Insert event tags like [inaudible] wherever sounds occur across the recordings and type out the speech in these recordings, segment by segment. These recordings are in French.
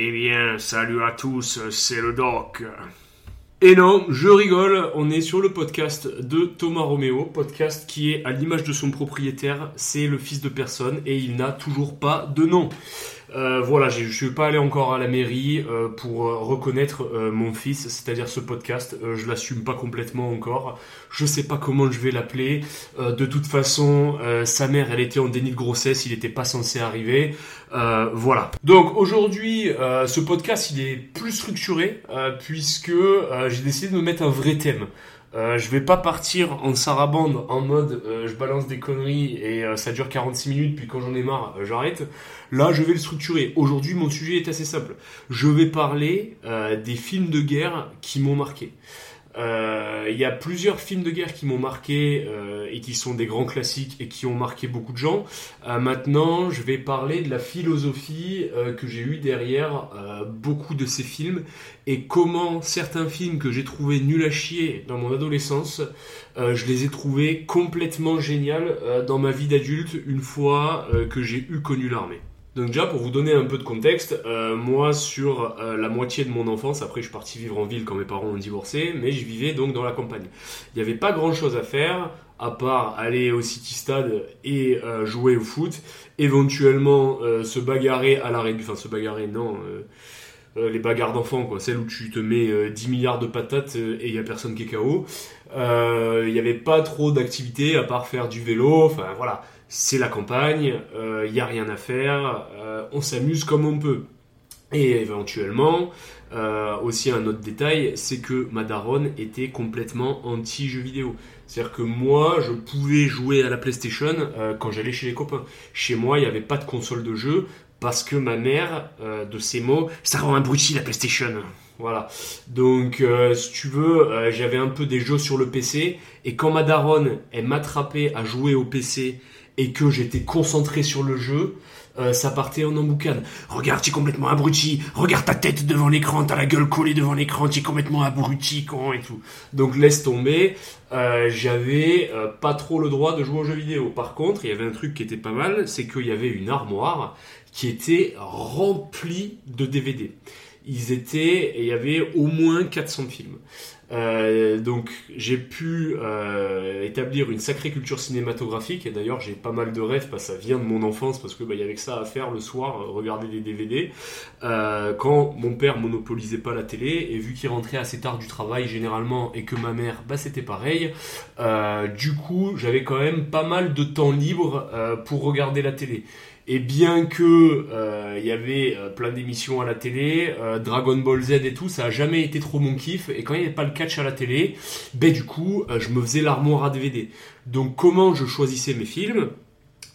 Eh bien, salut à tous, c'est le doc. Et non, je rigole, on est sur le podcast de Thomas Roméo, podcast qui est à l'image de son propriétaire, c'est le fils de personne et il n'a toujours pas de nom. Euh, voilà, je ne suis pas allé encore à la mairie euh, pour euh, reconnaître mon fils, c'est-à-dire ce podcast. je l'assume pas complètement encore. Je sais pas comment je vais l'appeler. de toute façon, sa mère, elle était en déni de grossesse, il n'était pas censé arriver. voilà. Donc aujourd'hui, ce podcast, il est plus structuré puisque j'ai décidé de me mettre un vrai thème. Euh, je vais pas partir en sarabande en mode euh, je balance des conneries et euh, ça dure 46 minutes puis quand j'en ai marre j'arrête. Là je vais le structurer. Aujourd'hui mon sujet est assez simple. Je vais parler des films de guerre qui m'ont marqué. Euh, il y a plusieurs films de guerre qui m'ont marqué euh, et qui sont des grands classiques et qui ont marqué beaucoup de gens. Euh, maintenant, je vais parler de la philosophie que j'ai eue derrière beaucoup de ces films et comment certains films que j'ai trouvés nuls à chier dans mon adolescence, je les ai trouvés complètement géniaux dans ma vie d'adulte une fois que j'ai eu connu l'armée. Donc déjà, pour vous donner un peu de contexte, euh, moi, sur euh, la moitié de mon enfance, après je suis parti vivre en ville quand mes parents ont divorcé, mais je vivais donc dans la campagne. Il n'y avait pas grand-chose à faire, à part aller au City Stade et euh, jouer au foot, éventuellement se bagarrer à la enfin se bagarrer, non, les bagarres d'enfants, quoi, celles où tu te mets 10 milliards de patates et il n'y a personne qui est KO. Il n'y avait pas trop d'activités à part faire du vélo, enfin voilà c'est la campagne, il euh, n'y a rien à faire, euh, on s'amuse comme on peut. Et éventuellement, euh, aussi un autre détail, c'est que ma daronne était complètement anti-jeu vidéo. C'est-à-dire que moi, je pouvais jouer à la PlayStation quand j'allais chez les copains. Chez moi, il n'y avait pas de console de jeu parce que ma mère, de ses mots, ça rend abruti la PlayStation. Voilà. Donc, si tu veux, j'avais un peu des jeux sur le PC. Et quand ma daronne, elle m'attrapait à jouer au PC et que j'étais concentré sur le jeu, euh, ça partait en emboucane. Regarde, tu es complètement abruti. Regarde ta tête devant l'écran, t'as la gueule collée devant l'écran, tu es complètement abruti, con et tout. Donc laisse tomber. Euh, j'avais euh, pas trop le droit de jouer aux jeux vidéo. Par contre, il y avait un truc qui était pas mal, c'est qu'il y avait une armoire qui était remplie de DVD. Ils étaient, il y avait au moins 400 films. Euh, donc j'ai pu euh, établir une sacrée culture cinématographique et d'ailleurs j'ai pas mal de rêves parce que ça vient de mon enfance parce que bah, y avait que ça à faire le soir, euh, regarder des DVD. quand mon père monopolisait pas la télé et vu qu'il rentrait assez tard du travail généralement et que ma mère bah c'était pareil, du coup j'avais quand même pas mal de temps libre pour regarder la télé. Et bien que euh, il y avait euh, plein d'émissions à la télé, euh, Dragon Ball Z et tout, ça a jamais été trop mon kiff. Et quand il n'y avait pas le catch à la télé, ben du coup, je me faisais l'armoire à DVD. Donc comment je choisissais mes films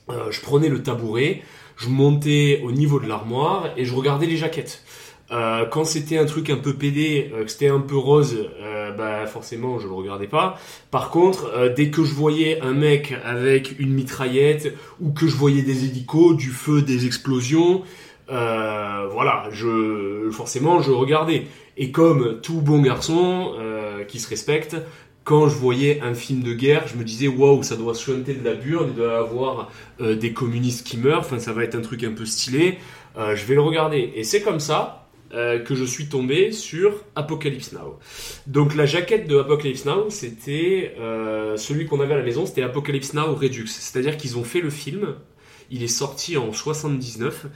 Je prenais le tabouret, je montais au niveau de l'armoire et je regardais les jaquettes. Euh, quand c'était un truc un peu pédé, euh, que c'était un peu rose, euh, bah forcément je le regardais pas. Par contre, dès que je voyais un mec avec une mitraillette ou que je voyais des hélicos, du feu, des explosions, voilà, je forcément je regardais. Et comme tout bon garçon qui se respecte, quand je voyais un film de guerre, je me disais waouh, ça doit chanter de la burne, il doit y avoir des communistes qui meurent, enfin ça va être un truc un peu stylé. je vais le regarder. Et c'est comme ça euh, que je suis tombé sur Apocalypse Now. Donc la jaquette de Apocalypse Now, c'était euh, celui qu'on avait à la maison, c'était Apocalypse Now Redux. C'est-à-dire qu'ils ont fait le film, il est sorti en 79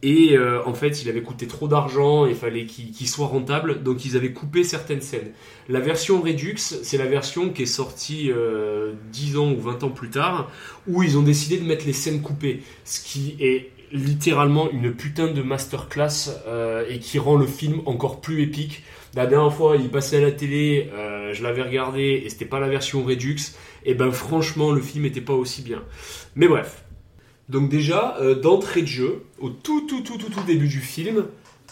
et euh, en fait, il avait coûté trop d'argent, il fallait qu'il soit rentable, donc ils avaient coupé certaines scènes. La version Redux, c'est la version qui est sortie 10 ans ou 20 ans plus tard, où ils ont décidé de mettre les scènes coupées, ce qui est littéralement une putain de masterclass euh, et qui rend le film encore plus épique. La dernière fois, il passait à la télé, euh, je l'avais regardé et c'était pas la version Redux. Et ben franchement, le film était pas aussi bien. Mais bref. Donc déjà, euh, d'entrée de jeu, au tout tout tout tout tout début du film,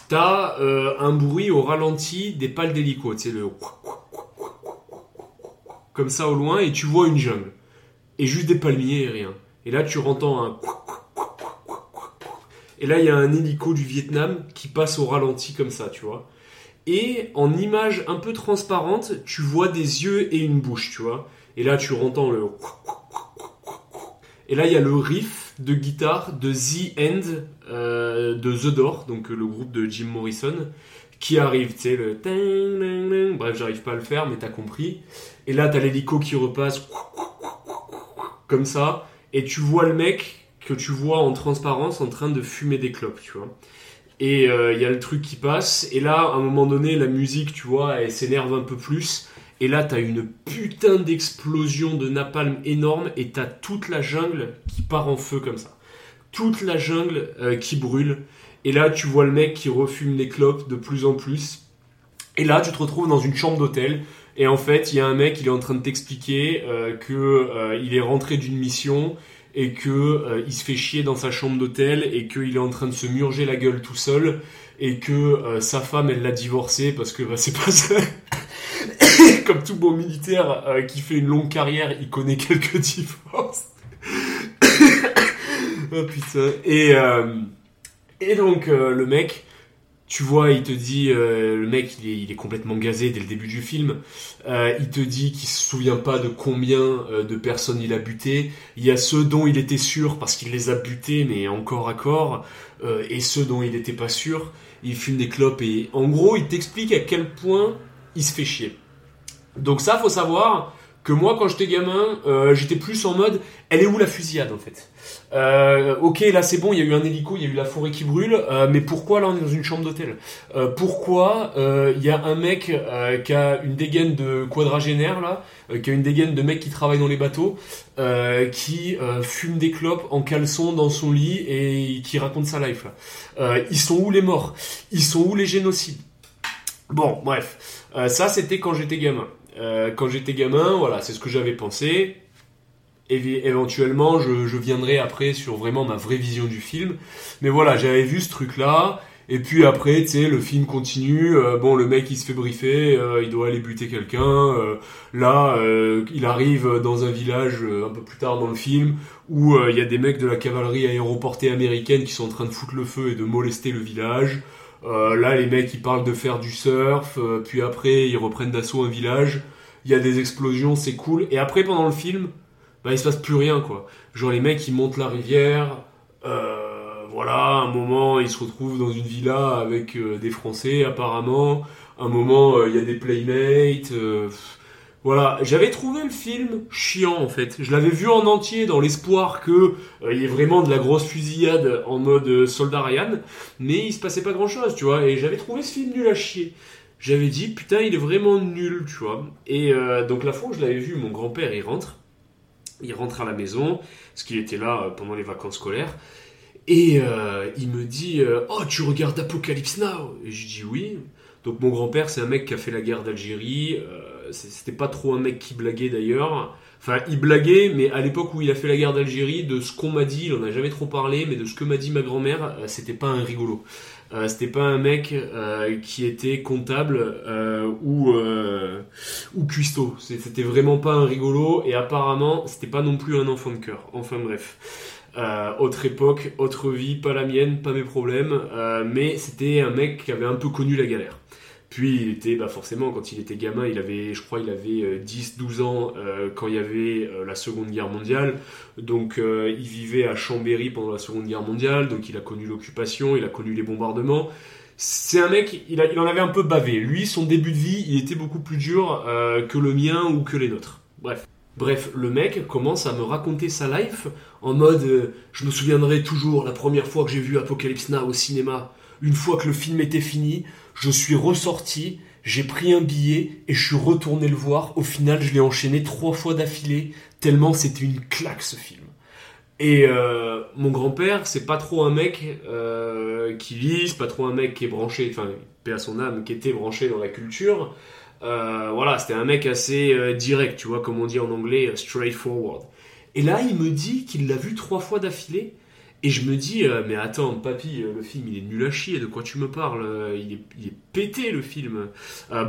t'as un bruit au ralenti des pales d'hélico, sais le comme ça au loin et tu vois une jungle et juste des palmiers et rien. Et là, tu entends un et là, il y a un hélico du Vietnam qui passe au ralenti comme ça, tu vois. Et en image un peu transparente, tu vois des yeux et une bouche, tu vois. Et là, tu entends le. Et là, il y a le riff de guitare de The End euh, de The Door, donc le groupe de Jim Morrison, qui arrive, tu sais, le... Bref, j'arrive pas à le faire, mais t'as compris. Et là, t'as l'hélico qui repasse comme ça, et tu vois le mec que tu vois en transparence en train de fumer des clopes, tu vois. Et il euh, y a le truc qui passe, et là, à un moment donné, la musique, tu vois, elle s'énerve un peu plus, et là, t'as une putain d'explosion de napalm énorme, et t'as toute la jungle qui part en feu comme ça. Toute la jungle euh, qui brûle, et là, tu vois le mec qui refume des clopes de plus en plus. Et là, tu te retrouves dans une chambre d'hôtel, et en fait, il y a un mec, il est en train de t'expliquer euh, que euh, il est rentré d'une mission et que euh, il se fait chier dans sa chambre d'hôtel et qu'il est en train de se murger la gueule tout seul et que euh, sa femme, elle l'a divorcé parce que bah, c'est pas ça. [coughs] Comme tout bon militaire euh, qui fait une longue carrière, il connaît quelques [laughs] divorces. [coughs] oh putain. Et et donc le mec, tu vois, il te dit, euh, le mec, il est, complètement gazé dès le début du film. Euh, il te dit qu'il se souvient pas de combien euh, de personnes il a buté. Il y a ceux dont il était sûr parce qu'il les a butés, mais encore à corps, et ceux dont il était pas sûr. Il fume des clopes et, en gros, il t'explique à quel point il se fait chier. Donc ça, faut savoir que moi, quand j'étais gamin, euh, j'étais plus en mode, elle est où la fusillade en fait? Euh, ok, là c'est bon, il y a eu un hélico, il y a eu la forêt qui brûle, euh, mais pourquoi là on est dans une chambre d'hôtel? Euh, Pourquoi euh, il y a un mec euh, qui a une dégaine de quadragénaire là, qui a une dégaine de mec qui travaille dans les bateaux, qui fume des clopes en caleçon dans son lit et qui raconte sa life là. Ils sont où les morts? Ils sont où les génocides? Bon, bref, ça c'était quand j'étais gamin. Euh, quand j'étais gamin, voilà, c'est ce que j'avais pensé. Éventuellement, je, je viendrai après sur vraiment ma vraie vision du film. Mais voilà, j'avais vu ce truc-là. Et puis après, tu sais, le film continue. euh, bon, le mec, il se fait briefer. euh, il doit aller buter quelqu'un. là, il arrive dans un village un peu plus tard dans le film où il y a des mecs de la cavalerie aéroportée américaine qui sont en train de foutre le feu et de molester le village. Euh, là, les mecs, ils parlent de faire du surf. euh, puis après, ils reprennent d'assaut un village. Il y a des explosions, c'est cool. Et après, pendant le film, bah, il se passe plus rien, quoi. Genre, les mecs, ils montent la rivière. Euh, voilà, un moment, ils se retrouvent dans une villa avec des Français, apparemment. Un moment, il y a des playmates. Voilà, j'avais trouvé le film chiant en fait. Je l'avais vu en entier dans l'espoir que euh, il y ait vraiment de la grosse fusillade en mode euh, soldat Ryan, mais il se passait pas grand chose, tu vois. Et j'avais trouvé ce film nul à chier. J'avais dit putain, il est vraiment nul, tu vois. Et euh, donc la fois où je l'avais vu, mon grand-père il rentre, il rentre à la maison, parce qu'il était là pendant les vacances scolaires. Et il me dit Oh, tu regardes Apocalypse Now Et je dis oui. Donc mon grand-père, c'est un mec qui a fait la guerre d'Algérie. C'était pas trop un mec qui blaguait d'ailleurs. Enfin, il blaguait, mais à l'époque où il a fait la guerre d'Algérie, de ce qu'on m'a dit, il en a jamais trop parlé, mais de ce que m'a dit ma grand-mère, euh, c'était pas un rigolo. Euh, c'était pas un mec euh, qui était comptable euh, ou euh, ou cuistot. C'était vraiment pas un rigolo et apparemment c'était pas non plus un enfant de cœur. Enfin bref. Euh, autre époque, autre vie, pas la mienne, pas mes problèmes, euh, mais c'était un mec qui avait un peu connu la galère. Puis il était, bah forcément, quand il était gamin, il avait, je crois, il avait 10-12 ans euh, quand il y avait euh, la Seconde Guerre mondiale. Donc euh, il vivait à Chambéry pendant la Seconde Guerre mondiale, donc il a connu l'occupation, il a connu les bombardements. C'est un mec, il, en avait un peu bavé. Lui, son début de vie, il était beaucoup plus dur euh, que le mien ou que les nôtres. Bref. Bref, le mec commence à me raconter sa life en mode euh, je me souviendrai toujours la première fois que j'ai vu Apocalypse Now au cinéma. Une fois que le film était fini, je suis ressorti, j'ai pris un billet et je suis retourné le voir. Au final, je l'ai enchaîné trois fois d'affilée, tellement c'était une claque ce film. Et euh, mon grand-père, c'est pas trop un mec euh, qui lit, c'est pas trop un mec qui est branché, enfin, paix à son âme, qui était branché dans la culture. Euh, voilà, c'était un mec assez direct, tu vois, comme on dit en anglais, straightforward. Et là, il me dit qu'il l'a vu trois fois d'affilée. Et je me dis, euh, mais attends, papy, euh, le film il est nul à chier, de quoi tu me parles Euh, il est, il pété le film.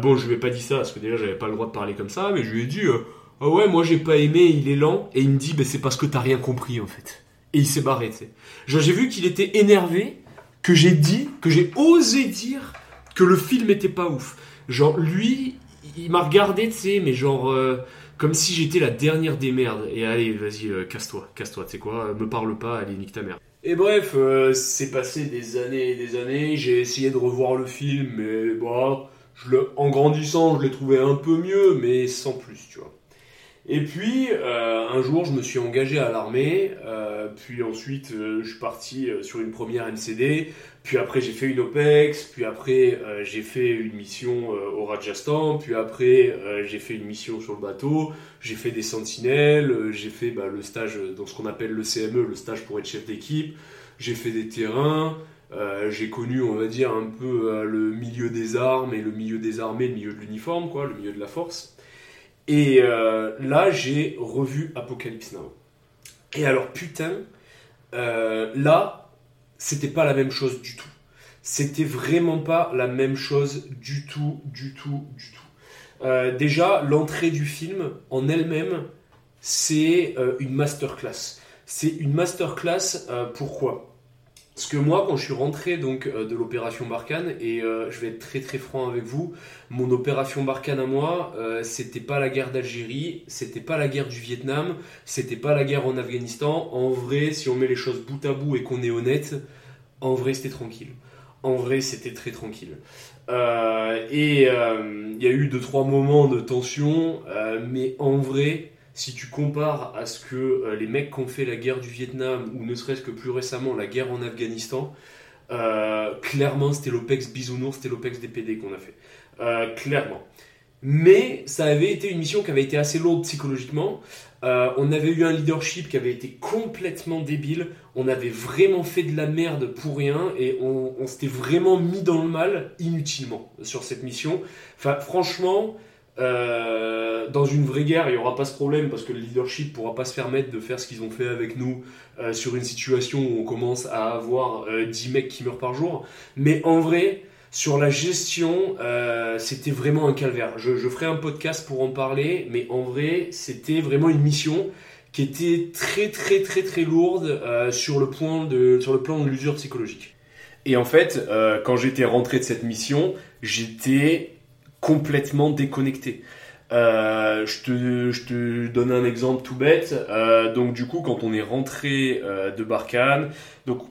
Bon, je lui ai pas dit ça, parce que déjà j'avais pas le droit de parler comme ça, mais je lui ai dit, ah ouais, moi j'ai pas aimé, il est lent. Et il me dit, bah, c'est parce que t'as rien compris en fait. Et il s'est barré, tu sais. Genre, j'ai vu qu'il était énervé, que j'ai dit, que j'ai osé dire que le film était pas ouf. Genre, lui, il m'a regardé, tu sais, mais genre, comme si j'étais la dernière des merdes. Et allez, vas-y, euh, casse-toi, casse-toi, tu sais quoi, me parle pas, allez, nique ta mère. Et bref, euh, c'est passé des années et des années, j'ai essayé de revoir le film, mais bon, je le, en grandissant, je l'ai trouvé un peu mieux, mais sans plus, tu vois. Et puis, euh, un jour, je me suis engagé à l'armée, euh, puis ensuite, euh, je suis parti sur une première MCD, puis après, j'ai fait une OPEX, puis après, j'ai fait une mission au Rajasthan, puis après, j'ai fait une mission sur le bateau, j'ai fait des sentinelles, j'ai fait bah, le stage dans ce qu'on appelle le CME, le stage pour être chef d'équipe, j'ai fait des terrains, j'ai connu, on va dire, un peu le milieu des armes et le milieu des armées, le milieu de l'uniforme, quoi, le milieu de la force. Et euh, là, j'ai revu Apocalypse Now. Et alors, putain, euh, là, c'était pas la même chose du tout. C'était vraiment pas la même chose du tout, du tout, du tout. Euh, déjà, l'entrée du film en elle-même, c'est une masterclass. C'est une masterclass, pourquoi? Parce que moi, quand je suis rentré donc euh, de l'opération Barkhane, et euh, je vais être très très franc avec vous, mon opération Barkhane à moi, euh, c'était pas la guerre d'Algérie, c'était pas la guerre du Vietnam, c'était pas la guerre en Afghanistan. En vrai, si on met les choses bout à bout et qu'on est honnête, en vrai c'était tranquille. En vrai, c'était très tranquille. et il y a eu deux trois moments de tension, mais en vrai, si tu compares à ce que euh, les mecs qui ont fait la guerre du Vietnam, ou ne serait-ce que plus récemment la guerre en Afghanistan, euh, clairement c'était l'OPEX bisounours, c'était l'OPEX DPD qu'on a fait. Euh, clairement. Mais ça avait été une mission qui avait été assez lourde psychologiquement. on avait eu un leadership qui avait été complètement débile. On avait vraiment fait de la merde pour rien et on, on s'était vraiment mis dans le mal inutilement sur cette mission. Enfin, franchement, dans une vraie guerre, il n'y aura pas ce problème parce que le leadership ne pourra pas se permettre de faire ce qu'ils ont fait avec nous euh, sur une situation où on commence à avoir 10 euh, mecs qui meurent par jour. Mais en vrai, sur la gestion, c'était vraiment un calvaire. Je, je, ferai un podcast pour en parler, mais en vrai, c'était vraiment une mission qui était très très très très lourde sur, le point de, sur le plan de l'usure psychologique. Et en fait, quand j'étais rentré de cette mission, j'étais complètement déconnecté. Euh, je, te, je, te, donne un exemple tout bête. Euh, donc du coup, quand on est rentré euh, de Barkhane, donc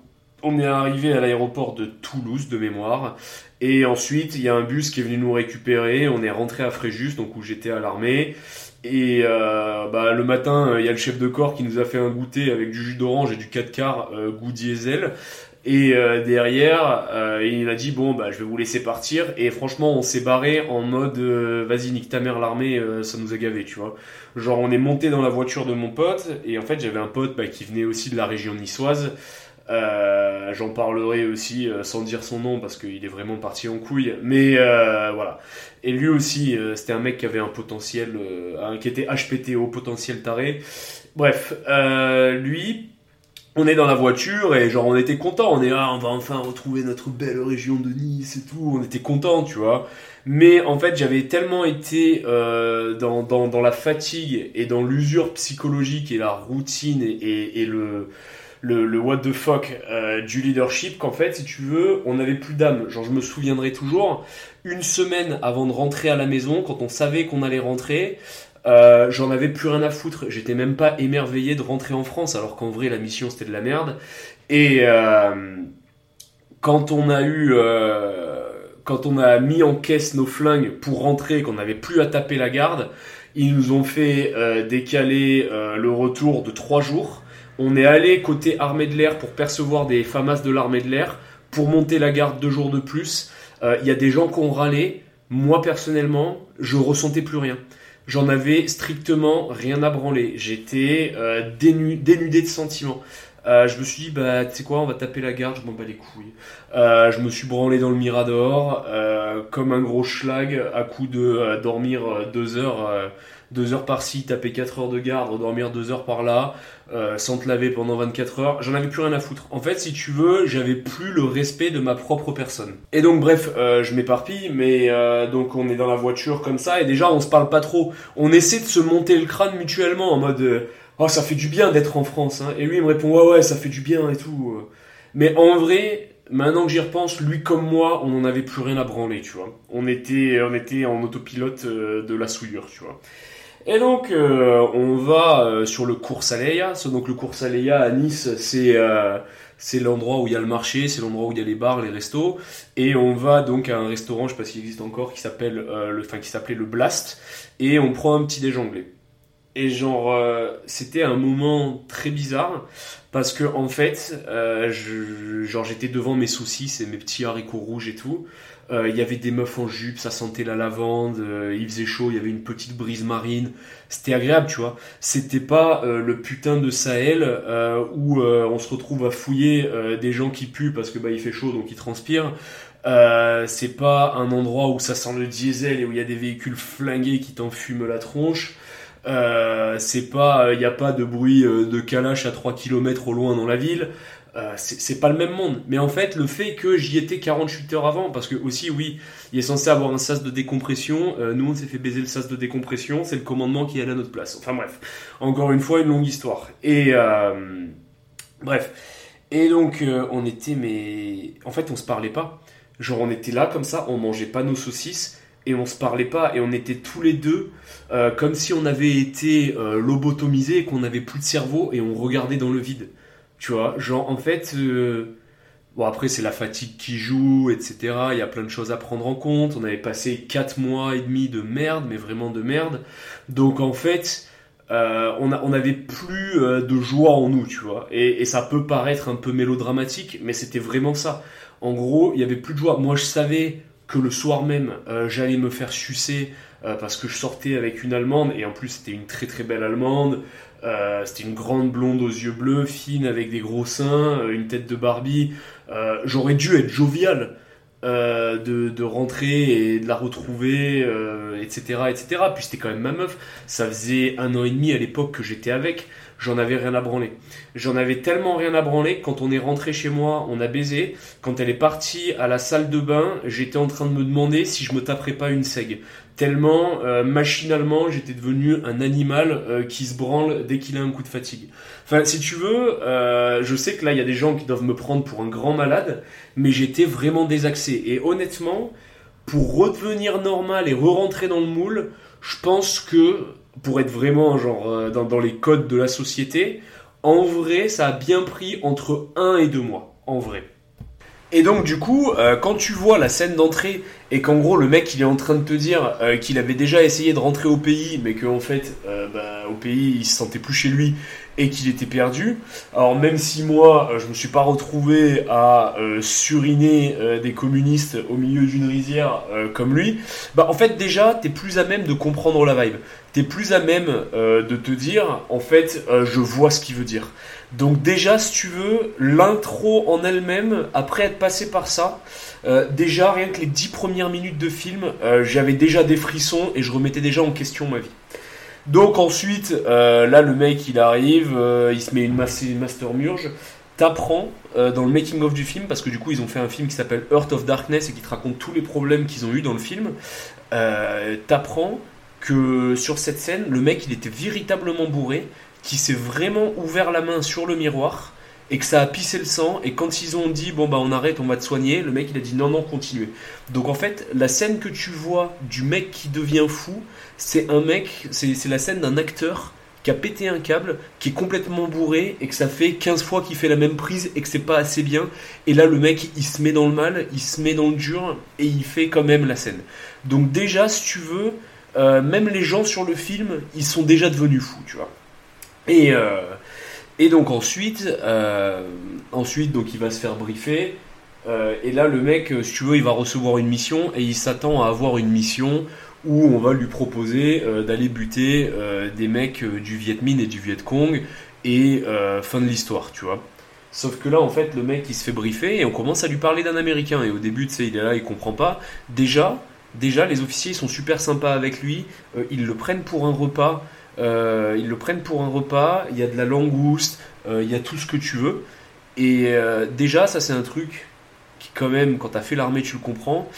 on est arrivé à l'aéroport de Toulouse de mémoire, et ensuite il y a un bus qui est venu nous récupérer. On est rentré à Fréjus, donc où j'étais à l'armée. Et bah, le matin, il y a le chef de corps qui nous a fait un goûter avec du jus d'orange et du 4 quarts goût diesel. Et euh, derrière, euh, il a dit bon bah je vais vous laisser partir. Et franchement, on s'est barré en mode euh, vas-y nique ta mère l'armée, ça nous a gavé, tu vois. Genre on est monté dans la voiture de mon pote et en fait j'avais un pote bah, qui venait aussi de la région niçoise. J'en parlerai aussi sans dire son nom parce qu'il est vraiment parti en couille. Mais voilà. Et lui aussi, c'était un mec qui avait un potentiel, qui était HPTO, potentiel taré. Bref, lui on est dans la voiture et genre on était content, on est là, on va enfin retrouver notre belle région de Nice et tout, on était content, tu vois. Mais en fait, j'avais tellement été euh, dans, dans, la fatigue et dans l'usure psychologique et la routine et, et, le, le, le, what the fuck euh, du leadership qu'en fait, si tu veux, on n'avait plus d'âme. Genre, je me souviendrai toujours, une semaine avant de rentrer à la maison, quand on savait qu'on allait rentrer, euh, j'en avais plus rien à foutre. J'étais même pas émerveillé de rentrer en France, alors qu'en vrai la mission c'était de la merde. Et euh, quand on a eu, euh, quand on a mis en caisse nos flingues pour rentrer, qu'on n'avait plus à taper la garde, ils nous ont fait décaler le retour de trois jours. On est allé côté armée de l'air pour percevoir des FAMAS de l'armée de l'air, pour monter la garde deux jours de plus. Il y a des gens qui ont râlé. Moi personnellement, je ressentais plus rien. J'en avais strictement rien à branler. J'étais euh, dénudé de sentiments. Euh, je me suis dit, bah, tu sais quoi, on va taper la garde, je m'en bats les couilles. Euh, je me suis branlé dans le Mirador, comme un gros schlag, à coup de dormir deux heures deux heures par-ci, taper 4 heures de garde, dormir deux heures par-là, euh, sans te laver pendant 24 heures, j'en avais plus rien à foutre. En fait, si tu veux, j'avais plus le respect de ma propre personne. Et donc, bref, euh, je m'éparpille, mais euh, donc on est dans la voiture comme ça, et déjà on se parle pas trop. On essaie de se monter le crâne mutuellement en mode Oh, ça fait du bien d'être en France. Hein. Et lui, il me répond Ouais, ouais, ça fait du bien et tout. Mais en vrai, maintenant que j'y repense, lui comme moi, on n'en avait plus rien à branler, tu vois. On était, on était en autopilote de la souillure, tu vois. Et donc, euh, on va euh, sur le cours Aleia. Donc, le cours Aleia à Nice, c'est euh, c'est l'endroit où il y a le marché, c'est l'endroit où il y a les bars, les restos. Et on va donc à un restaurant, je sais pas s'il existe encore, qui le, s'appelait le Blast. Et on prend un petit déj. Et genre, c'était un moment très bizarre parce que en fait, genre j'étais devant mes saucisses et mes petits haricots rouges et tout. Euh, il y avait des meufs en jupe, ça sentait la lavande, euh, il faisait chaud, il y avait une petite brise marine. C'était agréable, tu vois. C'était pas euh, le putain de Sahel où on se retrouve à fouiller des gens qui puent parce que bah il fait chaud donc ils transpirent. c'est pas un endroit où ça sent le diesel et où il y a des véhicules flingués qui t'enfument la tronche. c'est pas, il n'y a pas de bruit de calache à 3 km au loin dans la ville. Euh, c'est pas le même monde. Mais en fait, le fait que j'y étais 48 heures avant, parce que aussi, oui, il est censé avoir un sas de décompression. Euh, nous, on s'est fait baiser le sas de décompression. C'est le commandement qui est à notre place. Enfin bref, encore une fois, une longue histoire. Et euh, bref. Et donc, on était, mais en fait, on se parlait pas. Genre, on était là comme ça, on mangeait pas nos saucisses et on se parlait pas et on était tous les deux comme si on avait été lobotomisés qu'on n'avait plus de cerveau et on regardait dans le vide. Tu vois, genre en fait, euh, bon après c'est la fatigue qui joue, etc. Il y a plein de choses à prendre en compte. On avait passé 4 mois et demi de merde, mais vraiment de merde. Donc en fait, euh, on, a, avait plus euh, de joie en nous, tu vois. Et, et, ça peut paraître un peu mélodramatique, mais c'était vraiment ça. En gros, il y avait plus de joie. Moi, je savais que le soir même, j'allais me faire sucer parce que je sortais avec une Allemande, et en plus c'était une très très belle Allemande. Euh, c'était une grande blonde aux yeux bleus, fine avec des gros seins, euh, une tête de Barbie. Euh, j'aurais dû être jovial de, rentrer et de la retrouver, etc., etc. Puis c'était quand même ma meuf. Ça faisait un an et demi à l'époque que j'étais avec. J'en avais rien à branler. J'en avais tellement rien à branler quand on est rentré chez moi, on a baisé. Quand elle est partie à la salle de bain, j'étais en train de me demander si je me taperais pas une seg tellement euh, machinalement j'étais devenu un animal euh, qui se branle dès qu'il a un coup de fatigue. Enfin, si tu veux, euh, je sais que là il y a des gens qui doivent me prendre pour un grand malade, mais j'étais vraiment désaxé. Et honnêtement, pour redevenir normal et re-rentrer dans le moule, je pense que pour être vraiment genre dans, dans les codes de la société, en vrai, ça a bien pris entre un et deux mois. En vrai. Et donc du coup, euh, quand tu vois la scène d'entrée et qu'en gros le mec il est en train de te dire euh, qu'il avait déjà essayé de rentrer au pays, mais qu'en fait euh, bah, au pays il se sentait plus chez lui et qu'il était perdu. Alors même si moi je me suis pas retrouvé à suriner des communistes au milieu d'une rizière comme lui, bah en fait déjà t'es plus à même de comprendre la vibe. T'es plus à même de te dire en fait je vois ce qu'il veut dire. Donc déjà, si tu veux, l'intro en elle-même, après être passé par ça, euh, déjà rien que les dix premières minutes de film, euh, j'avais déjà des frissons et je remettais déjà en question ma vie. Donc ensuite, euh, là le mec il arrive, il se met une, master murge. T'apprends dans le making of du film, parce que du coup ils ont fait un film qui s'appelle Earth of Darkness et qui te raconte tous les problèmes qu'ils ont eu dans le film. T'apprends que sur cette scène, le mec il était véritablement bourré qui s'est vraiment ouvert la main sur le miroir et que ça a pissé le sang et quand ils ont dit bon bah on arrête on va te soigner le mec il a dit non non continuez. Donc en fait la scène que tu vois du mec qui devient fou c'est un mec c'est la scène d'un acteur qui a pété un câble qui est complètement bourré et que ça fait 15 fois qu'il fait la même prise et que c'est pas assez bien. Et là le mec il se met dans le mal il se met dans le dur et il fait quand même la scène. Donc déjà si tu veux euh, même les gens sur le film ils sont déjà devenus fous tu vois et, euh, donc ensuite, euh, ensuite donc il va se faire briefer. Et là, le mec, si tu veux, il va recevoir une mission et il s'attend à avoir une mission où on va lui proposer d'aller buter des mecs du Viet Minh et du Viet Cong et fin de l'histoire, tu vois. Sauf que là, en fait, le mec, il se fait briefer et on commence à lui parler d'un Américain. Et au début, tu sais, il est là, il comprend pas. Déjà, déjà, les officiers sont super sympas avec lui. ils le prennent pour un repas. Euh, ils le prennent pour un repas, il y a de la langouste, euh, il y a tout ce que tu veux. Et euh, déjà, ça c'est un truc qui quand même, quand tu as fait l'armée, tu le comprends.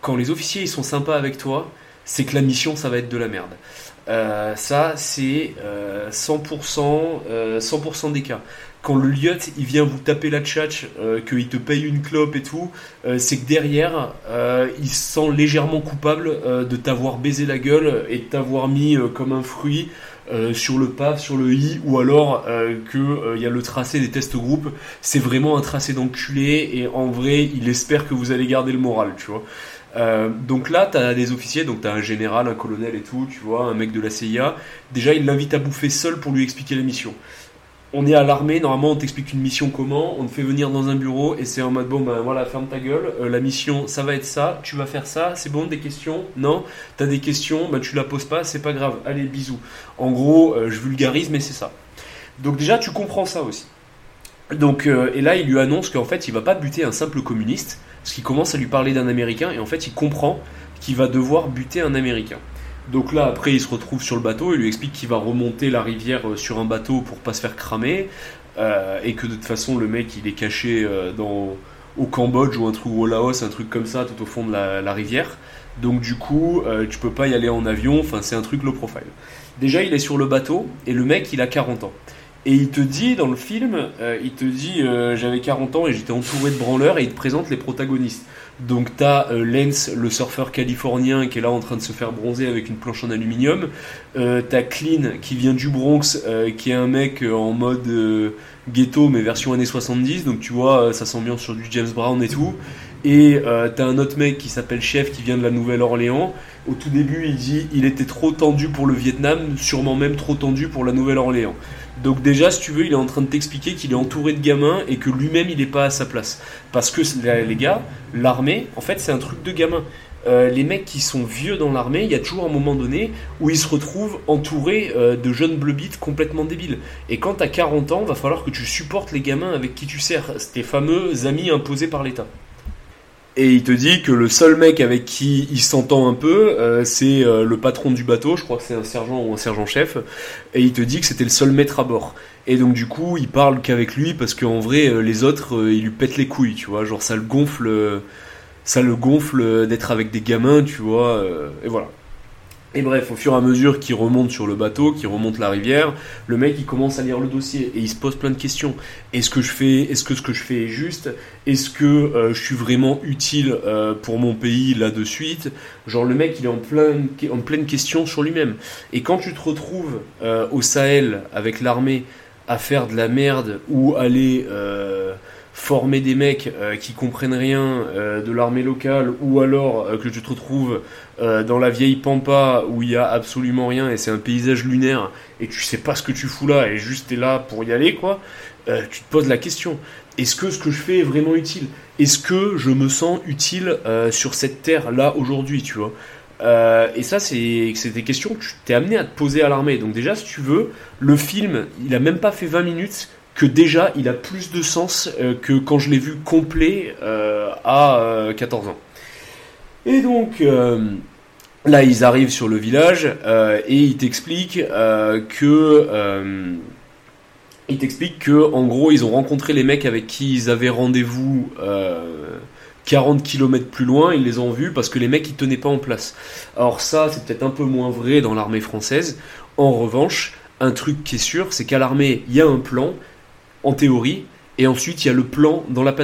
quand les officiers sont sympas avec toi, c'est que la mission, ça va être de la merde. Euh, ça, c'est 100%, 100% des cas. Quand le liot il vient vous taper la tchatch, qu'il te paye une clope et tout, c'est que derrière, il se sent légèrement coupable de t'avoir baisé la gueule et de t'avoir mis comme un fruit euh, sur le pas, sur le i, ou alors euh, qu'il euh, y a le tracé des tests groupes. C'est vraiment un tracé d'enculé et en vrai, il espère que vous allez garder le moral, tu vois. Donc là, tu as des officiers, donc tu as un général, un colonel et tout, tu vois, un mec de la CIA. Déjà, il l'invite à bouffer seul pour lui expliquer la mission on est à l'armée, normalement on t'explique une mission comment, on te fait venir dans un bureau et c'est en mode bon ben voilà ferme ta gueule, euh, la mission ça va être ça, tu vas faire ça, c'est bon des questions? Non, t'as des questions, ben tu la poses pas, c'est pas grave, allez bisous. En gros, euh, je vulgarise mais c'est ça. Donc déjà tu comprends ça aussi. Donc euh, et là il lui annonce qu'en fait il va pas buter un simple communiste, parce qu'il commence à lui parler d'un américain et en fait il comprend qu'il va devoir buter un américain. Donc là, après, il se retrouve sur le bateau, il lui explique qu'il va remonter la rivière euh, sur un bateau pour pas se faire cramer, euh, et que de toute façon, le mec, il est caché euh, dans, au Cambodge ou un truc au Laos, un truc comme ça, tout au fond de la, rivière. Donc du coup, tu peux pas y aller en avion, enfin, c'est un truc low profile. Déjà, il est sur le bateau, et le mec, il a 40 ans. Et il te dit dans le film, il te dit j'avais 40 ans et j'étais entouré de branleurs et il te présente les protagonistes. Donc t'as as euh, Lance, le surfeur californien, qui est là en train de se faire bronzer avec une planche en aluminium. Euh, t'as Clean qui vient du Bronx, euh, qui est un mec en mode ghetto mais version années 70. Donc tu vois, ça s'ambiance sur du James Brown et tout. Et t'as un autre mec qui s'appelle Chef qui vient de la Nouvelle-Orléans. Au tout début, il dit il était trop tendu pour le Vietnam, sûrement même trop tendu pour la Nouvelle-Orléans. Donc déjà, si tu veux, il est en train de t'expliquer qu'il est entouré de gamins et que lui-même, il n'est pas à sa place. Parce que les gars, l'armée, en fait, c'est un truc de gamin. Euh, les mecs qui sont vieux dans l'armée, il y a toujours un moment donné où ils se retrouvent entourés euh, de jeunes bleubites complètement débiles. Et quand tu as 40 ans, va falloir que tu supportes les gamins avec qui tu sers, tes fameux amis imposés par l'État et il te dit que le seul mec avec qui il s'entend un peu, euh, c'est euh, le patron du bateau, je crois que c'est un sergent ou un sergent-chef, et il te dit que c'était le seul maître à bord. Et donc du coup, il parle qu'avec lui parce qu'en vrai, euh, les autres, il lui pète les couilles, tu vois, genre ça le gonfle, ça le gonfle d'être avec des gamins, tu vois, et voilà. Et bref, au fur et à mesure qu'il remonte sur le bateau, qu'il remonte la rivière, le mec il commence à lire le dossier et il se pose plein de questions. Est-ce que je fais, est-ce que ce que je fais est juste? Est-ce que euh, je suis vraiment utile euh, pour mon pays là de suite? Genre le mec il est en pleine, en pleine question sur lui-même. Et quand tu te retrouves euh, au Sahel avec l'armée à faire de la merde ou aller former des mecs euh, qui comprennent rien euh, de l'armée locale ou alors euh, que tu te retrouves dans la vieille pampa où il y a absolument rien et c'est un paysage lunaire et tu sais pas ce que tu fous là et juste t'es là pour y aller quoi tu te poses la question. Est-ce que ce que je fais est vraiment utile? Est-ce que je me sens utile sur cette terre là aujourd'hui tu vois? Et ça, c'est des questions que tu t'es amené à te poser à l'armée. Donc déjà, si tu veux, le film, il a même pas fait 20 minutes déjà il a plus de sens euh, que quand je l'ai vu complet euh, à 14 euh, ans. Et donc là ils arrivent sur le village et ils t'expliquent que ils t'expliquent que en gros ils ont rencontré les mecs avec qui ils avaient rendez-vous 40 km plus loin, ils les ont vus parce que les mecs ils tenaient pas en place. Alors ça c'est peut-être un peu moins vrai dans l'armée française. En revanche, un truc qui est sûr, c'est qu'à l'armée, il y a un plan, en théorie, et ensuite il y a le plan dans la.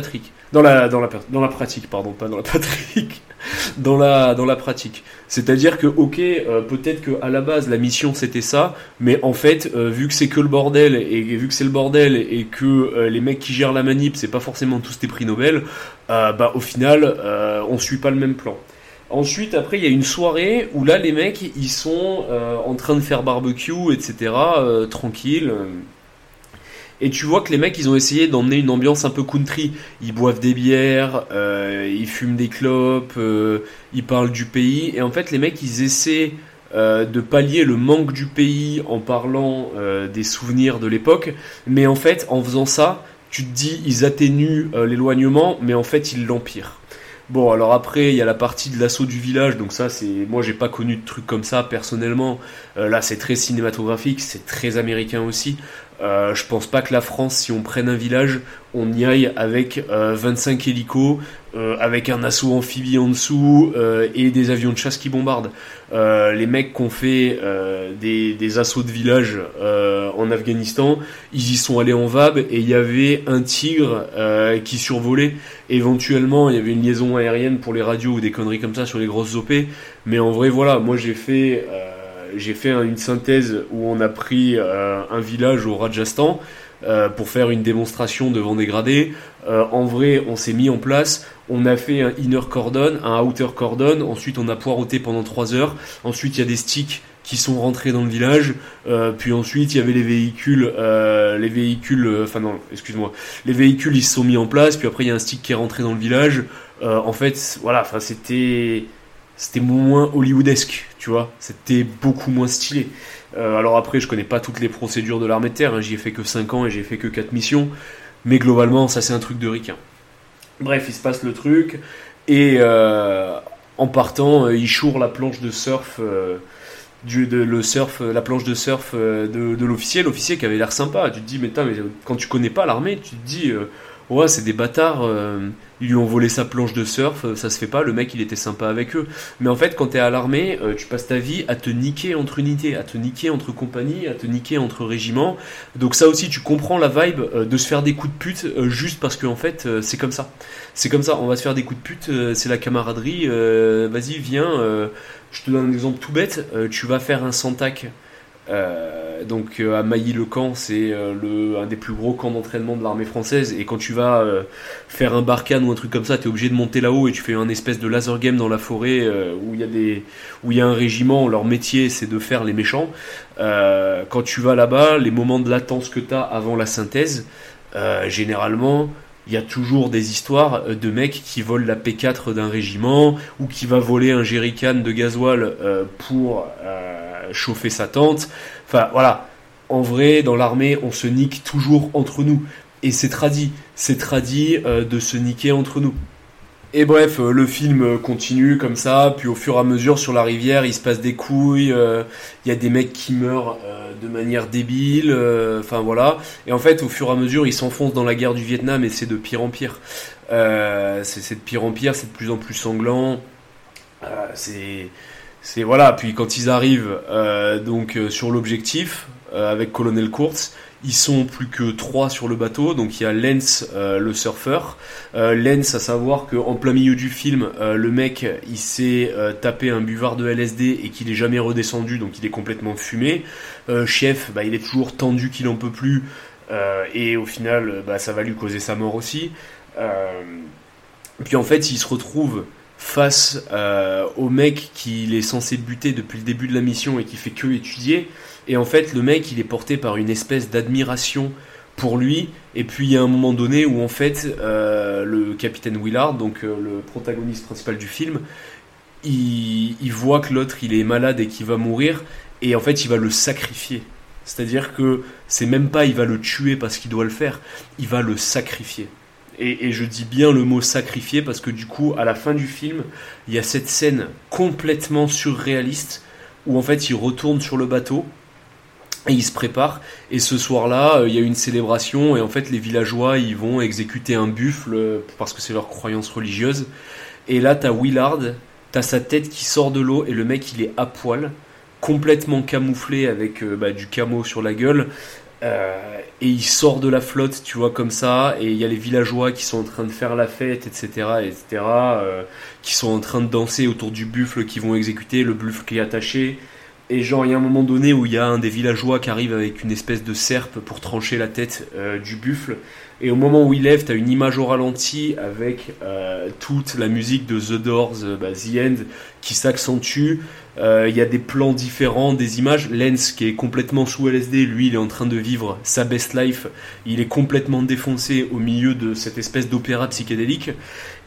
Dans la, dans la, dans la pratique, pardon, pas dans la [laughs] dans la, dans la pratique. C'est-à-dire que, ok, euh, peut-être qu'à la base la mission c'était ça, mais en fait, euh, vu que c'est que le bordel, et, vu que c'est le bordel, et que euh, les mecs qui gèrent la manip, c'est pas forcément tous des prix Nobel, bah au final, on suit pas le même plan. Ensuite, après, il y a une soirée où là, les mecs, ils sont en train de faire barbecue, etc., tranquille. Et tu vois que les mecs, ils ont essayé d'emmener une ambiance un peu country. Ils boivent des bières, euh, ils fument des clopes, euh, ils parlent du pays. Et en fait, les mecs, ils essaient euh, de pallier le manque du pays en parlant des souvenirs de l'époque. Mais en fait, en faisant ça, tu te dis, ils atténuent l'éloignement, mais en fait, ils l'empirent. Bon, alors après, il y a la partie de l'assaut du village, donc ça, c'est. Moi, j'ai pas connu de trucs comme ça personnellement. là, c'est très cinématographique, c'est très américain aussi. Euh, je pense pas que la France, si on prenne un village, on y aille avec 25 hélicos, avec un assaut amphibie en dessous et des avions de chasse qui bombardent. les mecs qui ont fait des, des, assauts de village en Afghanistan, ils y sont allés en VAB et il y avait un tigre qui survolait. Éventuellement, il y avait une liaison aérienne pour les radios ou des conneries comme ça sur les grosses OP. Mais en vrai, voilà, moi j'ai fait j'ai fait une synthèse où on a pris euh, un village au Rajasthan euh, pour faire une démonstration de vent dégradé. Euh, en vrai, on s'est mis en place, on a fait un inner cordon, un outer cordon, ensuite on a poireauté pendant 3 heures, ensuite il y a des sticks qui sont rentrés dans le village, puis ensuite il y avait les véhicules, les véhicules, enfin non, excuse-moi, les véhicules ils se sont mis en place, puis après il y a un stick qui est rentré dans le village. en fait, voilà, enfin c'était c'était moins hollywoodesque, tu vois. C'était beaucoup moins stylé. Euh, alors après, je connais pas toutes les procédures de l'armée de terre, hein. j'y ai fait que 5 ans et j'ai fait que 4 missions, mais globalement, ça c'est un truc de ricain. Bref, il se passe le truc, et euh, en partant, euh, il choure la planche de surf. Du, de, le surf, la planche de surf de, de l'officier, l'officier qui avait l'air sympa. Tu te dis, mais, mais quand tu connais pas l'armée, tu te dis, ouais, c'est des bâtards, euh, ils lui ont volé sa planche de surf, euh, ça se fait pas, le mec il était sympa avec eux. Mais en fait, quand t'es à l'armée, euh, tu passes ta vie à te niquer entre unités, à te niquer entre compagnies, à te niquer entre régiments. Donc ça aussi, tu comprends la vibe de se faire des coups de pute juste parce que en fait, c'est comme ça. C'est comme ça, on va se faire des coups de pute, c'est la camaraderie, vas-y, viens, je te donne un exemple tout bête, tu vas faire un Santac euh, donc euh, à Mailly-le-Camp, c'est euh, un des plus gros camps d'entraînement de l'armée française. Et quand tu vas faire un Barkhane ou un truc comme ça, tu es obligé de monter là-haut et tu fais un espèce de laser game dans la forêt où il y a des où il y a un régiment. Leur métier, c'est de faire les méchants. quand tu vas là-bas, les moments de latence que tu as avant la synthèse, généralement, il y a toujours des histoires de mecs qui volent la P4 d'un régiment ou qui va voler un jerrycan de gasoil pour chauffer sa tente. Enfin voilà, en vrai, dans l'armée, on se nique toujours entre nous. Et c'est tradit, c'est tradit euh, de se niquer entre nous. Et bref, euh, le film continue comme ça, puis au fur et à mesure sur la rivière, il se passe des couilles, euh, il y a des mecs qui meurent de manière débile, enfin voilà. Et en fait, au fur et à mesure, ils s'enfoncent dans la guerre du Vietnam et c'est de pire en pire. c'est de pire en pire, c'est de plus en plus sanglant. c'est c'est voilà, puis quand ils arrivent euh, donc euh, sur l'objectif euh, avec Colonel Kurtz, ils sont plus que trois sur le bateau, donc il y a Lens le surfeur. Lens, à savoir qu'en plein milieu du film, le mec il s'est tapé un buvard de LSD et qu'il est jamais redescendu, donc il est complètement fumé. Chef, bah, il est toujours tendu qu'il en peut plus, et au final, bah, ça va lui causer sa mort aussi. puis en fait, il se retrouve face euh, au mec qu'il est censé buter depuis le début de la mission et qui fait que étudier. Et en fait, le mec, il est porté par une espèce d'admiration pour lui. Et puis, il y a un moment donné où, en fait, euh, le capitaine Willard, donc euh, le protagoniste principal du film, il, voit que l'autre, il est malade et qu'il va mourir. Et en fait, il va le sacrifier. C'est-à-dire que c'est même pas il va le tuer parce qu'il doit le faire, il va le sacrifier. Et, je dis bien le mot sacrifié parce que du coup, à la fin du film, il y a cette scène complètement surréaliste où en fait il retourne sur le bateau et il se prépare. Et ce soir-là, euh, il y a une célébration et en fait les villageois ils vont exécuter un buffle parce que c'est leur croyance religieuse. Et là, t'as Willard, t'as sa tête qui sort de l'eau et le mec il est à poil, complètement camouflé avec euh, bah, du camo sur la gueule. Euh, et il sort de la flotte, tu vois, comme ça, et il y a les villageois qui sont en train de faire la fête, etc., etc., euh, qui sont en train de danser autour du buffle qui vont exécuter, le buffle qui est attaché, et genre, il y a un moment donné où il y a un des villageois qui arrive avec une espèce de serpe pour trancher la tête euh, du buffle, et au moment où il lève, tu as une image au ralenti avec euh, toute la musique de The Doors, euh, bah, The End, qui s'accentue. Il y a des plans différents, des images. Lens, qui est complètement sous LSD, lui, il est en train de vivre sa best life. Il est complètement défoncé au milieu de cette espèce d'opéra psychédélique.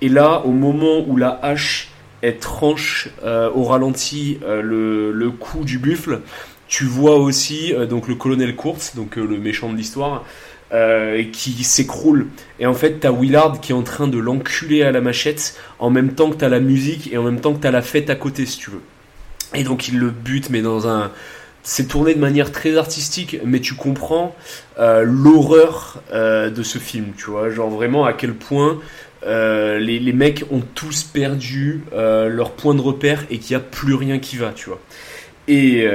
Et là, au moment où la hache est tranche au ralenti le, le cou du buffle, tu vois aussi donc le colonel Kurtz, donc le méchant de l'histoire, euh, qui s'écroule. Et en fait, t'as Willard qui est en train de l'enculer à la machette en même temps que t'as la musique et en même temps que t'as la fête à côté, si tu veux. Et donc il le bute, mais dans un c'est tourné de manière très artistique, mais tu comprends euh, l'horreur euh, de ce film, tu vois, genre vraiment à quel point euh, les, mecs ont tous perdu leur point de repère et qu'il n'y a plus rien qui va, tu vois. Et,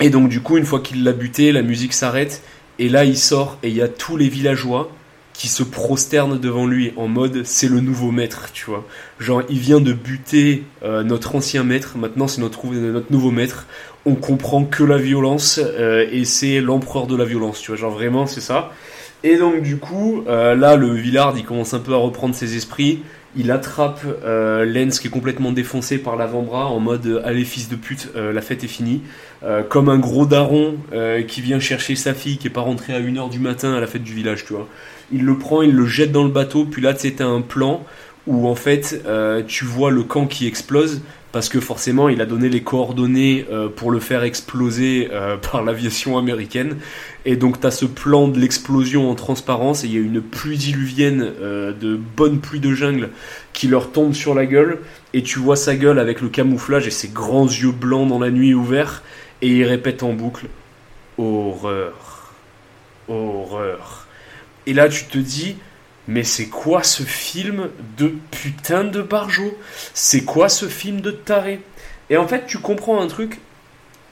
et donc du coup, une fois qu'il l'a buté, la musique s'arrête, et là il sort et il y a tous les villageois qui se prosternent devant lui en mode c'est le nouveau maître, tu vois. Genre il vient de buter notre ancien maître, maintenant c'est notre, notre nouveau maître on comprend que la violence euh, et c'est l'empereur de la violence, tu vois, genre vraiment c'est ça. Et donc du coup, euh, là le Villard il commence un peu à reprendre ses esprits, il attrape euh, Lens qui est complètement défoncé par l'avant-bras en mode allez fils de pute, la fête est finie, comme un gros daron qui vient chercher sa fille qui est pas rentrée à 1h du matin à la fête du village, tu vois. Il le prend, il le jette dans le bateau, puis là c'était un plan où en fait tu vois le camp qui explose parce que forcément il a donné les coordonnées euh, pour le faire exploser euh, [laughs] par l'aviation américaine. Et donc tu as ce plan de l'explosion en transparence et il y a une pluie diluvienne euh, de bonne pluie de jungle qui leur tombe sur la gueule et tu vois sa gueule avec le camouflage et ses grands yeux blancs dans la nuit ouverts et il répète en boucle horreur, horreur. Et là tu te dis mais c'est quoi ce film de putain de barjo? C'est quoi ce film de taré? Et en fait, tu comprends un truc,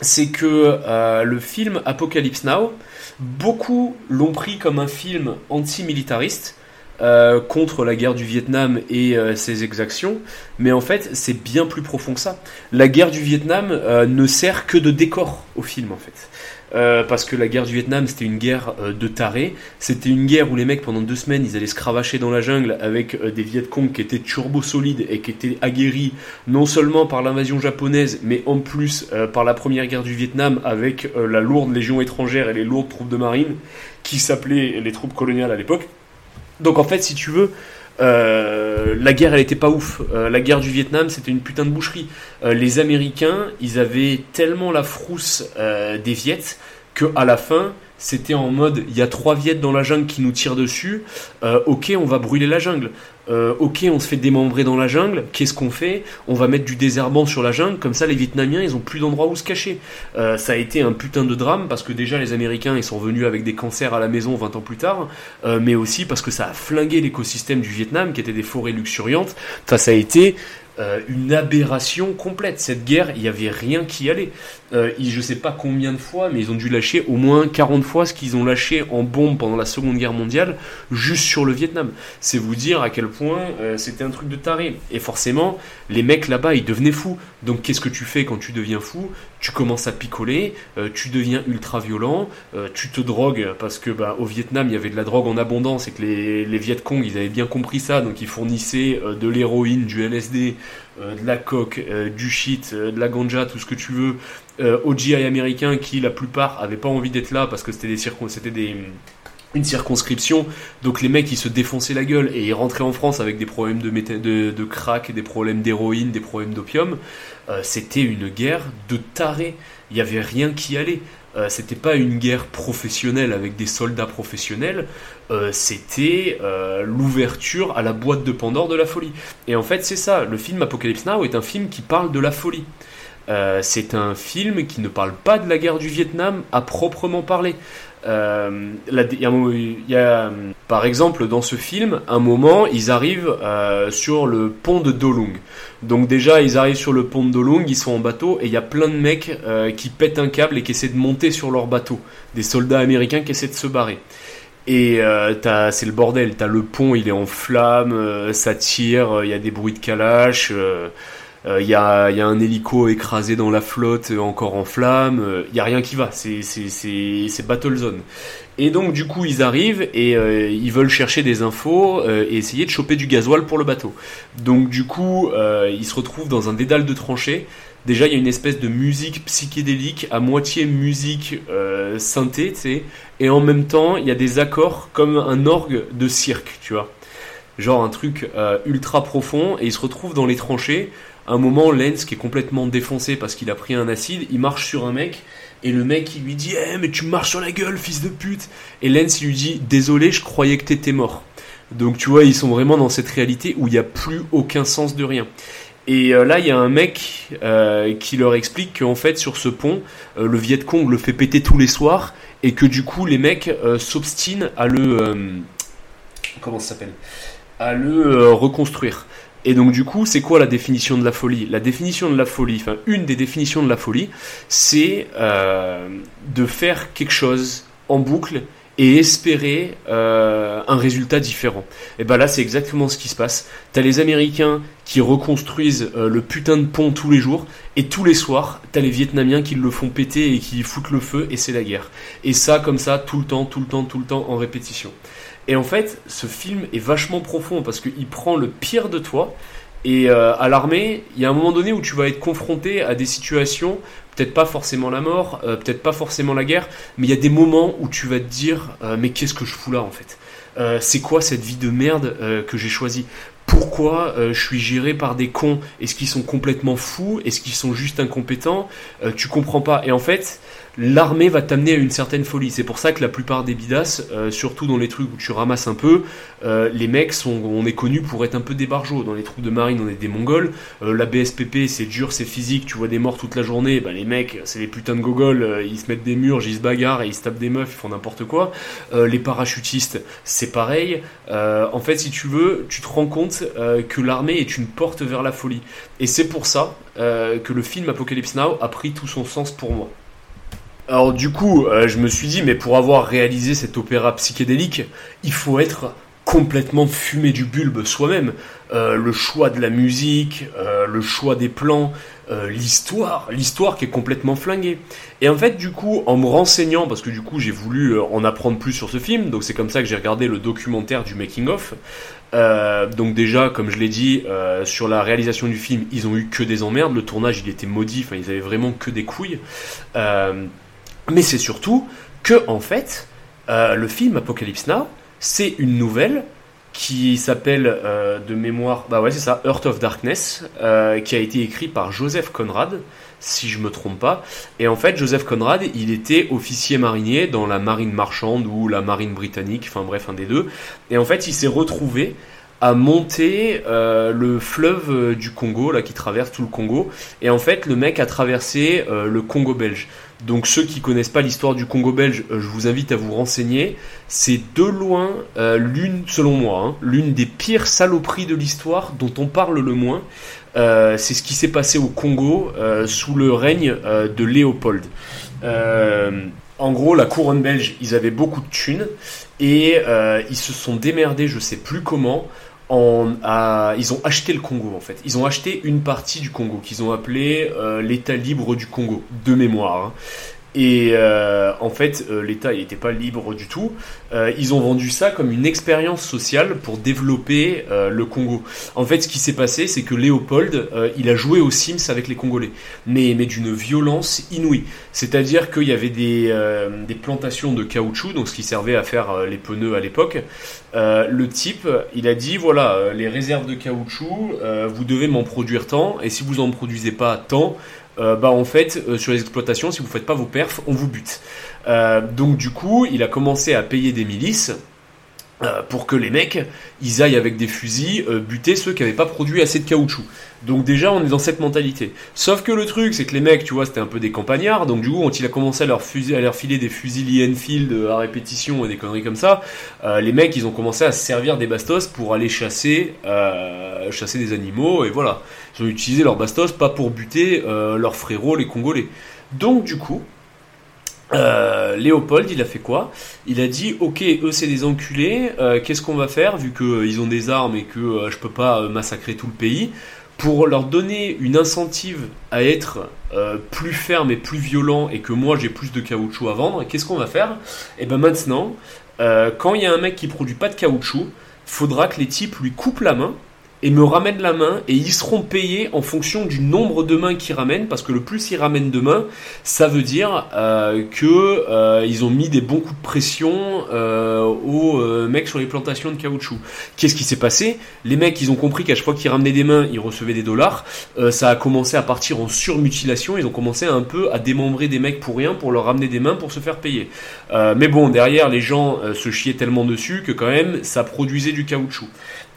c'est que euh, le film Apocalypse Now, beaucoup l'ont pris comme un film anti-militariste. Euh, contre la guerre du Vietnam et euh, ses exactions, mais en fait c'est bien plus profond que ça. La guerre du Vietnam ne sert que de décor au film en fait. Euh, parce que la guerre du Vietnam c'était une guerre euh, de tarés. C'était une guerre où les mecs pendant deux semaines ils allaient se cravacher dans la jungle avec euh, des Viet Cong qui étaient turbo solides et qui étaient aguerris non seulement par l'invasion japonaise mais en plus par la première guerre du Vietnam avec la lourde légion étrangère et les lourdes troupes de marine qui s'appelaient les troupes coloniales à l'époque. Donc en fait si tu veux euh, la guerre, elle était pas ouf. Euh, la guerre du Vietnam, c'était une putain de boucherie. Euh, les Américains, ils avaient tellement la frousse des Viettes que à la fin, c'était en mode il y a trois Viettes dans la jungle qui nous tirent dessus. ok, on va brûler la jungle. Euh, ok, on se fait démembrer dans la jungle, qu'est-ce qu'on fait? On va mettre du désherbant sur la jungle, comme ça les Vietnamiens, ils ont plus d'endroit où se cacher. Euh, ça a été un putain de drame, parce que déjà les Américains, ils sont venus avec des cancers à la maison 20 ans plus tard, euh, mais aussi parce que ça a flingué l'écosystème du Vietnam, qui était des forêts luxuriantes. Enfin, ça a été une aberration complète. Cette guerre, il n'y avait rien qui allait. Euh, je ne sais pas combien de fois, mais ils ont dû lâcher au moins 40 fois ce qu'ils ont lâché en bombe pendant la Seconde Guerre mondiale, juste sur le Vietnam. C'est vous dire à quel point euh, c'était un truc de taré. Et forcément, les mecs là-bas, ils devenaient fous. Donc qu'est-ce que tu fais quand tu deviens fou? Tu commences à picoler, euh, tu deviens ultra violent, tu te drogues, parce que bah, au Vietnam, il y avait de la drogue en abondance et que les, les Viet Cong, ils avaient bien compris ça, donc ils fournissaient de l'héroïne, du LSD, de la coke, du shit, de la ganja, tout ce que tu veux euh, aux GI américains qui, la plupart, avaient pas envie d'être là parce que c'était des, c'était des une circonscription, donc les mecs ils se défonçaient la gueule et ils rentraient en France avec des problèmes de, de, de crack, des problèmes d'héroïne, des problèmes d'opium. Euh, c'était une guerre de tarés. Il n'y avait rien qui allait. Euh, c'était pas une guerre professionnelle avec des soldats professionnels. Euh, c'était l'ouverture à la boîte de Pandore de la folie. Et en fait c'est ça. Le film Apocalypse Now est un film qui parle de la folie. C'est un film qui ne parle pas de la guerre du Vietnam à proprement parler. Euh, par exemple, dans ce film, un moment, ils arrivent euh, sur le pont de Dolung. Donc déjà, ils arrivent sur le pont de Dolung, ils sont en bateau, et il y a plein de mecs qui pètent un câble et qui essaient de monter sur leur bateau. Des soldats américains qui essaient de se barrer. Et c'est le bordel, t'as le pont, il est en flammes, ça tire, il y a des bruits de calache. Il euh, y, a, un hélico écrasé dans la flotte, euh, encore en flammes. Il euh, y a rien qui va. C'est battle zone. Et donc du coup ils arrivent et ils veulent chercher des infos et essayer de choper du gasoil pour le bateau. Donc du coup ils se retrouvent dans un dédale de tranchées. Déjà il y a une espèce de musique psychédélique à moitié musique synthé, tu sais, et en même temps il y a des accords comme un orgue de cirque, tu vois. Genre un truc ultra profond et ils se retrouvent dans les tranchées un moment, Lens, qui est complètement défoncé parce qu'il a pris un acide, il marche sur un mec, et le mec, il lui dit Eh, mais tu marches sur la gueule, fils de pute Et Lens, lui dit Désolé, je croyais que t'étais mort. Donc, tu vois, ils sont vraiment dans cette réalité où il n'y a plus aucun sens de rien. Et euh, là, il y a un mec euh, qui leur explique qu'en fait, sur ce pont, euh, le Viet Cong le fait péter tous les soirs et que du coup, les mecs s'obstinent à le. comment ça s'appelle? À le reconstruire. Et donc, du coup, c'est quoi la définition de la folie? La définition de la folie, enfin, une des définitions de la folie, c'est de faire quelque chose en boucle et espérer euh, un résultat différent. Et ben là, c'est exactement ce qui se passe. T'as les Américains qui reconstruisent euh, le putain de pont tous les jours, et tous les soirs, t'as les Vietnamiens qui le font péter et qui foutent le feu, et c'est la guerre. Et ça, comme ça, tout le temps, tout le temps, tout le temps, en répétition. Et en fait, ce film est vachement profond parce qu'il prend le pire de toi. Et euh, à l'armée, il y a un moment donné où tu vas être confronté à des situations peut-être pas forcément la mort, euh, peut-être pas forcément la guerre, mais il y a des moments où tu vas te dire euh, mais qu'est-ce que je fous là en fait? C'est quoi cette vie de merde que j'ai choisie? Pourquoi je suis géré par des cons? Est-ce qu'ils sont complètement fous? Est-ce qu'ils sont juste incompétents? Tu comprends pas. Et en fait, l'armée va t'amener à une certaine folie. C'est pour ça que la plupart des bidasses, euh, surtout dans les trucs où tu ramasses un peu, euh, les mecs sont, on est connus pour être un peu des barjots. Dans les troupes de marine, on est des mongols. Euh, la BSPP, c'est dur, c'est physique, tu vois des morts toute la journée. Bah, les mecs, c'est les putains de gogoles, ils se mettent des murs, ils se bagarrent et ils se tapent des meufs, ils font n'importe quoi. les parachutistes, c'est pareil. en fait, si tu veux, tu te rends compte que l'armée est une porte vers la folie. Et c'est pour ça que le film Apocalypse Now a pris tout son sens pour moi. Alors du coup, euh, je me suis dit, mais pour avoir réalisé cet opéra psychédélique, il faut être complètement fumé du bulbe soi-même. Euh, le choix de la musique, euh, le choix des plans, l'histoire, l'histoire qui est complètement flinguée. Et en fait, du coup, en me renseignant, parce que du coup, j'ai voulu en apprendre plus sur ce film, donc c'est comme ça que j'ai regardé le documentaire du making of. donc déjà, comme je l'ai dit, sur la réalisation du film, ils ont eu que des emmerdes. Le tournage, il était maudit. Enfin, ils avaient vraiment que des couilles. Mais c'est surtout que, en fait, euh, le film Apocalypse Now, c'est une nouvelle qui s'appelle euh, de mémoire, bah ouais c'est ça, Earth of Darkness, euh, qui a été écrit par Joseph Conrad, si je me trompe pas. Et en fait, Joseph Conrad, il était officier marinier dans la marine marchande ou la marine britannique, enfin bref, un des deux. Et en fait, il s'est retrouvé à monter le fleuve du Congo, là qui traverse tout le Congo. Et en fait, le mec a traversé le Congo belge. Donc ceux qui connaissent pas l'histoire du Congo belge, euh, je vous invite à vous renseigner. C'est de loin euh, l'une, selon moi, hein, l'une des pires saloperies de l'histoire dont on parle le moins. Euh, c'est ce qui s'est passé au Congo sous le règne de Léopold. en gros, la couronne belge, ils avaient beaucoup de thunes et ils se sont démerdés, je sais plus comment, ils ont acheté le Congo en fait. Ils ont acheté une partie du Congo qu'ils ont appelé euh, l'État libre du Congo, de mémoire. Hein. Et euh, en fait, euh, l'État n'était pas libre du tout. Euh, ils ont vendu ça comme une expérience sociale pour développer le Congo. En fait, ce qui s'est passé, c'est que Léopold, il a joué aux Sims avec les Congolais, mais, d'une violence inouïe. C'est-à-dire qu'il y avait des, des, plantations de caoutchouc, donc ce qui servait à faire les pneus à l'époque. le type, il a dit voilà, les réserves de caoutchouc, vous devez m'en produire tant, et si vous en produisez pas tant, euh, bah en fait euh, sur les exploitations si vous faites pas vos perfs on vous bute. Euh, donc du coup il a commencé à payer des milices pour que les mecs ils aillent avec des fusils buter ceux qui n'avaient pas produit assez de caoutchouc. Donc déjà on est dans cette mentalité. Sauf que le truc c'est que les mecs tu vois c'était un peu des campagnards. Donc du coup quand il a commencé à leur, à leur filer des fusils Lee Enfield à répétition et des conneries comme ça les mecs ils ont commencé à se servir des bastos pour aller chasser chasser des animaux et voilà. Ils ont utilisé leur bastos pas pour buter euh, leurs frérots, les Congolais. Donc, du coup, euh, Léopold, il a fait quoi? Il a dit Ok, eux c'est des enculés, euh, qu'est-ce qu'on va faire vu qu'ils ont des armes et que je peux pas massacrer tout le pays? Pour leur donner une incentive à être plus ferme et plus violent et que moi j'ai plus de caoutchouc à vendre, qu'est-ce qu'on va faire? Et eh ben maintenant, quand il y a un mec qui produit pas de caoutchouc, faudra que les types lui coupent la main et me ramènent la main et ils seront payés en fonction du nombre de mains qu'ils ramènent parce que le plus ils ramènent de mains ça veut dire euh, que euh, ils ont mis des bons coups de pression euh, aux euh, mecs sur les plantations de caoutchouc. Qu'est-ce qui s'est passé? Les mecs ils ont compris qu'à chaque fois qu'ils ramenaient des mains ils recevaient des dollars. Euh, ça a commencé à partir en surmutilation. Ils ont commencé un peu à démembrer des mecs pour rien pour leur ramener des mains pour se faire payer. Mais bon derrière les gens se chiaient tellement dessus que quand même ça produisait du caoutchouc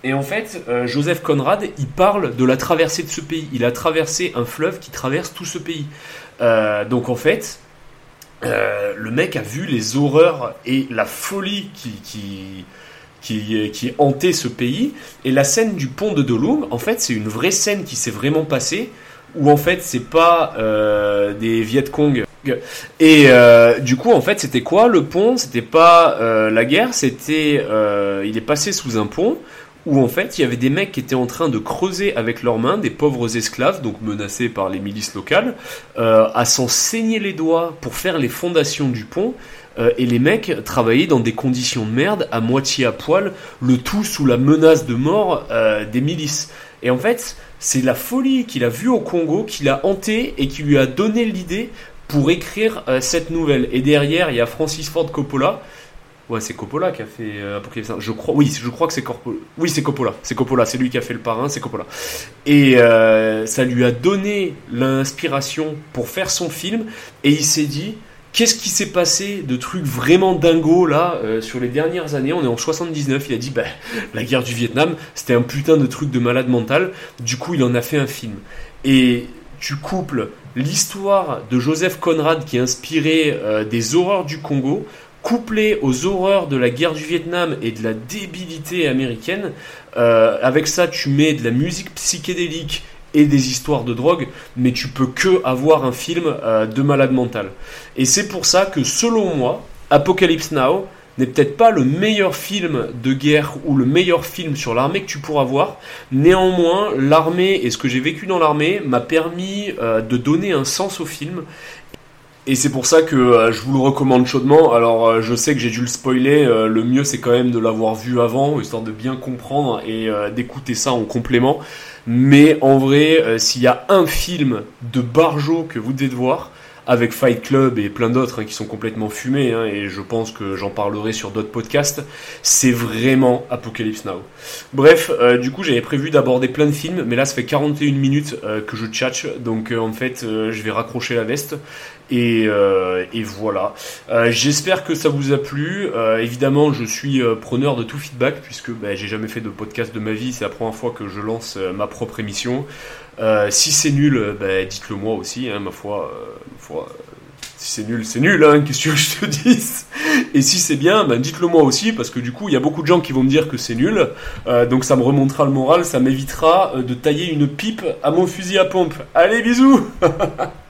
Et en fait, euh, Joseph Conrad, il parle de la traversée de ce pays. Il a traversé un fleuve qui traverse tout ce pays. Euh, donc en fait, euh, le mec a vu les horreurs et la folie qui, qui, qui, qui hantait ce pays. Et la scène du pont de Dolum, en fait, c'est une vraie scène qui s'est vraiment passée. Où en fait, c'est pas des Viet Cong. Et du coup, en fait, c'était quoi le pont? C'était pas la guerre, c'était. il est passé sous un pont où en fait il y avait des mecs qui étaient en train de creuser avec leurs mains des pauvres esclaves, donc menacés par les milices locales, euh, à s'en saigner les doigts pour faire les fondations du pont. Euh, et les mecs travaillaient dans des conditions de merde, à moitié à poil, le tout sous la menace de mort euh, des milices. Et en fait, c'est la folie qu'il a vue au Congo qui l'a hanté et qui lui a donné l'idée pour écrire cette nouvelle. Et derrière, il y a Francis Ford Coppola. Ouais, c'est Coppola qui a fait euh. Je crois, oui, je crois que c'est Corpo- Oui, c'est Coppola. C'est Coppola. C'est lui qui a fait le parrain. C'est Coppola. Et euh, ça lui a donné l'inspiration pour faire son film. Et il s'est dit, qu'est-ce qui s'est passé de trucs vraiment dingos là euh, sur les dernières années? On est en 79. Il a dit, bah, [laughs] la guerre du Vietnam, c'était un putain de truc de malade mental. Du coup, il en a fait un film. Et tu couples l'histoire de Joseph Conrad qui est inspiré des horreurs du Congo, couplé aux horreurs de la guerre du Vietnam et de la débilité américaine. Euh, avec ça, tu mets de la musique psychédélique et des histoires de drogue, mais tu peux que avoir un film euh, de malade mental. Et c'est pour ça que, selon moi, Apocalypse Now n'est peut-être pas le meilleur film de guerre ou le meilleur film sur l'armée que tu pourras voir. Néanmoins, l'armée et ce que j'ai vécu dans l'armée m'a permis euh, de donner un sens au film. Et c'est pour ça que euh, je vous le recommande chaudement. Alors euh, je sais que j'ai dû le spoiler, euh, le mieux c'est quand même de l'avoir vu avant, histoire de bien comprendre et d'écouter ça en complément. Mais en vrai, s'il y a un film de Barjo que vous devez voir, avec Fight Club et plein d'autres qui sont complètement fumés, hein, et je pense que j'en parlerai sur d'autres podcasts, c'est vraiment Apocalypse Now. Bref, euh, du coup j'avais prévu d'aborder plein de films, mais là ça fait 41 minutes euh, que je tchatche, donc euh, en fait je vais raccrocher la veste. Et, voilà. J'espère que ça vous a plu. Évidemment, je suis preneur de tout feedback puisque bah, j'ai jamais fait de podcast de ma vie. C'est la première fois que je lance ma propre émission. Euh, si c'est nul, euh, bah, dites-le moi aussi. Hein, ma foi, euh, si c'est nul, c'est nul. Hein, Qu'est-ce que je te dise? Et si c'est bien, bah, dites-le moi aussi parce que du coup, il y a beaucoup de gens qui vont me dire que c'est nul. Donc ça me remontera le moral, ça m'évitera de tailler une pipe à mon fusil à pompe. Allez, bisous [laughs]